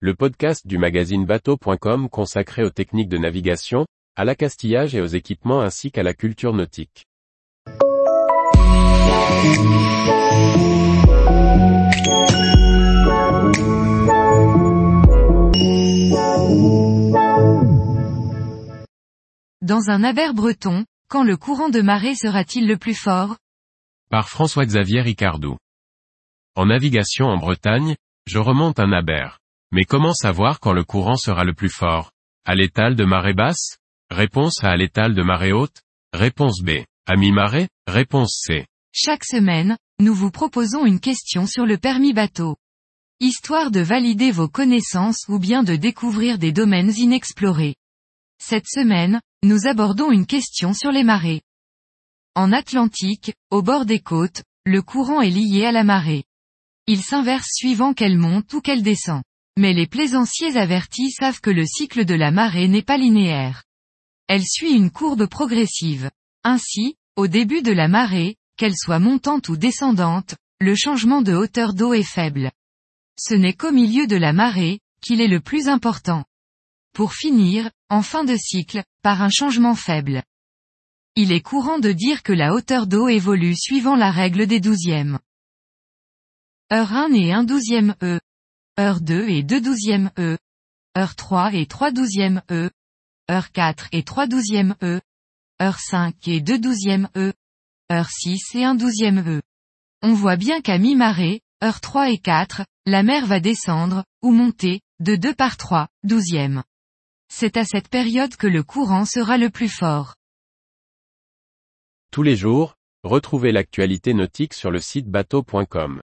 le podcast du magazine bateau.com consacré aux techniques de navigation, à l'accastillage et aux équipements ainsi qu'à la culture nautique. Dans un aber breton, quand le courant de marée sera-t-il le plus fort? Par François-Xavier Ricardou. En navigation en Bretagne, je remonte un aber. Mais comment savoir quand le courant sera le plus fort? À l'étal de marée basse? Réponse A à l'étal de marée haute? Réponse B. À mi-marée? Réponse C. Chaque semaine, nous vous proposons une question sur le permis bateau. Histoire de valider vos connaissances ou bien de découvrir des domaines inexplorés. Cette semaine, nous abordons une question sur les marées. En Atlantique, au bord des côtes, le courant est lié à la marée. Il s'inverse suivant qu'elle monte ou qu'elle descend. Mais les plaisanciers avertis savent que le cycle de la marée n'est pas linéaire. Elle suit une courbe progressive. Ainsi, au début de la marée, qu'elle soit montante ou descendante, le changement de hauteur d'eau est faible. Ce n'est qu'au milieu de la marée, qu'il est le plus important. Pour finir, en fin de cycle, par un changement faible. Il est courant de dire que la hauteur d'eau évolue suivant la règle des douzièmes. Heure 1 et 1 douzième E. Heure 2 et 2 douzièmes E. Heure 3 et 3 douzièmes E. Heure 4 et 3 douzièmes E. Heure 5 et 2 douzièmes E. Heure 6 et 1 douzième E. On voit bien qu'à mi-marée, heure 3 et 4, la mer va descendre, ou monter, de 2 par 3, douzièmes. C'est à cette période que le courant sera le plus fort. Tous les jours, retrouvez l'actualité nautique sur le site bateau.com.